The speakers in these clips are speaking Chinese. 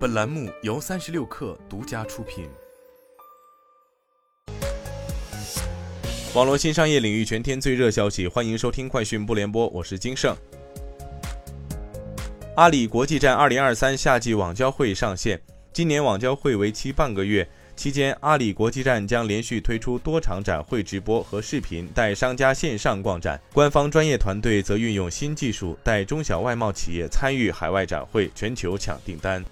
本栏目由三十六氪独家出品。网络新商业领域全天最热消息，欢迎收听快讯不联播，我是金盛。阿里国际站二零二三夏季网交会上线，今年网交会为期半个月。期间，阿里国际站将连续推出多场展会直播和视频，带商家线上逛展。官方专业团队则运用新技术，带中小外贸企业参与海外展会，全球抢订单。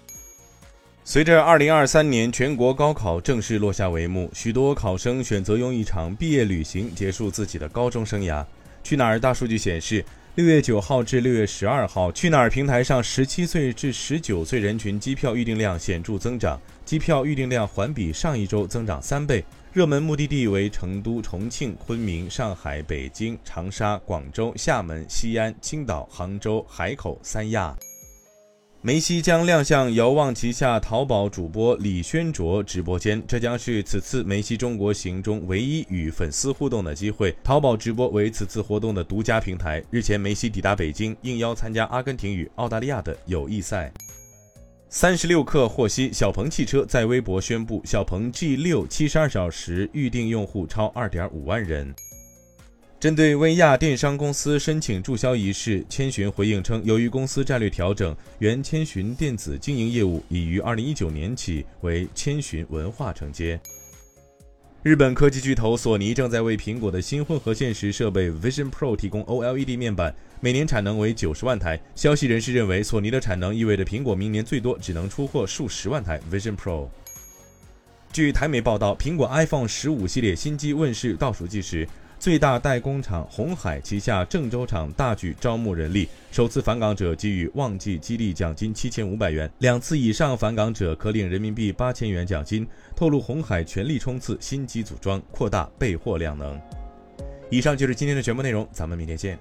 随着2023年全国高考正式落下帷幕，许多考生选择用一场毕业旅行结束自己的高中生涯。去哪儿大数据显示。六月九号至六月十二号，去哪儿平台上十七岁至十九岁人群机票预订量显著增长，机票预订量环比上一周增长三倍。热门目的地为成都、重庆、昆明、上海、北京、长沙、广州、厦门、西安、青岛、杭州、海口、三亚。梅西将亮相遥望旗下淘宝主播李轩卓直播间，这将是此次梅西中国行中唯一与粉丝互动的机会。淘宝直播为此次活动的独家平台。日前，梅西抵达北京，应邀参加阿根廷与澳大利亚的友谊赛。三十六氪获悉，小鹏汽车在微博宣布，小鹏 G 六七十二小时预定用户超二点五万人。针对薇娅电商公司申请注销一事，千寻回应称，由于公司战略调整，原千寻电子经营业务已于二零一九年起为千寻文化承接。日本科技巨头索尼正在为苹果的新混合现实设备 Vision Pro 提供 OLED 面板，每年产能为九十万台。消息人士认为，索尼的产能意味着苹果明年最多只能出货数十万台 Vision Pro。据台媒报道，苹果 iPhone 十五系列新机问世倒数计时。最大代工厂红海旗下郑州厂大举招募人力，首次返岗者给予旺季激励奖金七千五百元，两次以上返岗者可领人民币八千元奖金。透露红海全力冲刺新机组装，扩大备货量能。以上就是今天的全部内容，咱们明天见。